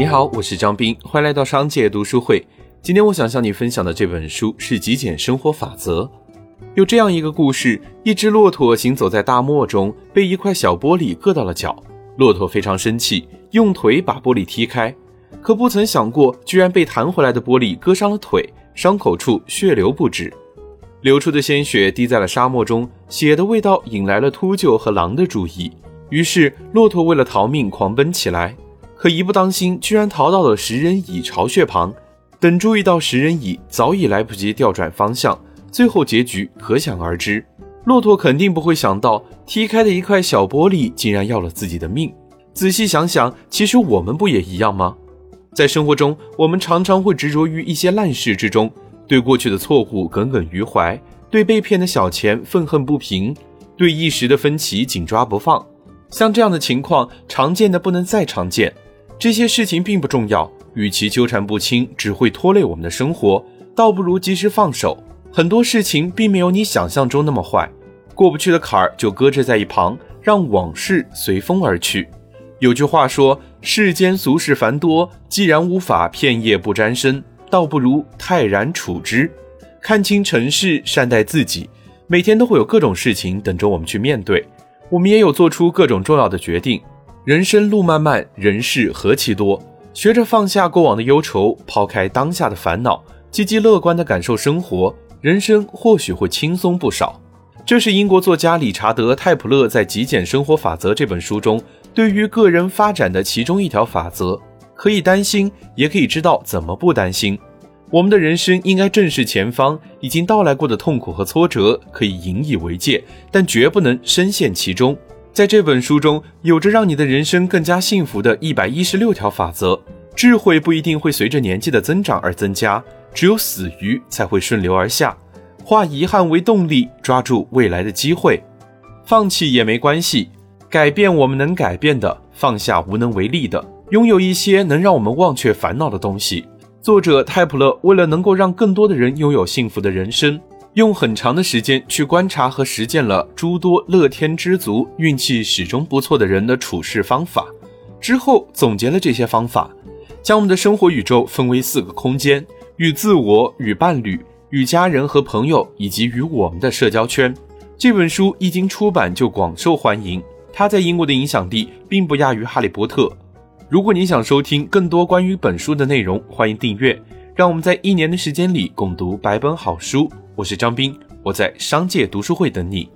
你好，我是张斌，欢迎来到商界读书会。今天我想向你分享的这本书是《极简生活法则》。有这样一个故事：一只骆驼行走在大漠中，被一块小玻璃硌到了脚。骆驼非常生气，用腿把玻璃踢开，可不曾想过，居然被弹回来的玻璃割伤了腿，伤口处血流不止。流出的鲜血滴在了沙漠中，血的味道引来了秃鹫和狼的注意。于是，骆驼为了逃命狂奔起来，可一不当心，居然逃到了食人蚁巢穴旁。等注意到食人蚁，早已来不及调转方向。最后结局可想而知。骆驼肯定不会想到，踢开的一块小玻璃竟然要了自己的命。仔细想想，其实我们不也一样吗？在生活中，我们常常会执着于一些烂事之中。对过去的错误耿耿于怀，对被骗的小钱愤恨不平，对一时的分歧紧抓不放。像这样的情况，常见的不能再常见。这些事情并不重要，与其纠缠不清，只会拖累我们的生活，倒不如及时放手。很多事情并没有你想象中那么坏，过不去的坎儿就搁置在一旁，让往事随风而去。有句话说：“世间俗事繁多，既然无法片叶不沾身。”倒不如泰然处之，看清尘世，善待自己。每天都会有各种事情等着我们去面对，我们也有做出各种重要的决定。人生路漫漫，人事何其多。学着放下过往的忧愁，抛开当下的烦恼，积极乐观地感受生活，人生或许会轻松不少。这是英国作家理查德·泰普勒在《极简生活法则》这本书中对于个人发展的其中一条法则。可以担心，也可以知道怎么不担心。我们的人生应该正视前方已经到来过的痛苦和挫折，可以引以为戒，但绝不能深陷其中。在这本书中，有着让你的人生更加幸福的一百一十六条法则。智慧不一定会随着年纪的增长而增加，只有死鱼才会顺流而下。化遗憾为动力，抓住未来的机会。放弃也没关系，改变我们能改变的，放下无能为力的。拥有一些能让我们忘却烦恼的东西。作者泰普勒为了能够让更多的人拥有幸福的人生，用很长的时间去观察和实践了诸多乐天知足、运气始终不错的人的处事方法，之后总结了这些方法，将我们的生活宇宙分为四个空间：与自我、与伴侣、与家人和朋友，以及与我们的社交圈。这本书一经出版就广受欢迎，它在英国的影响力并不亚于《哈利波特》。如果你想收听更多关于本书的内容，欢迎订阅。让我们在一年的时间里共读百本好书。我是张斌，我在商界读书会等你。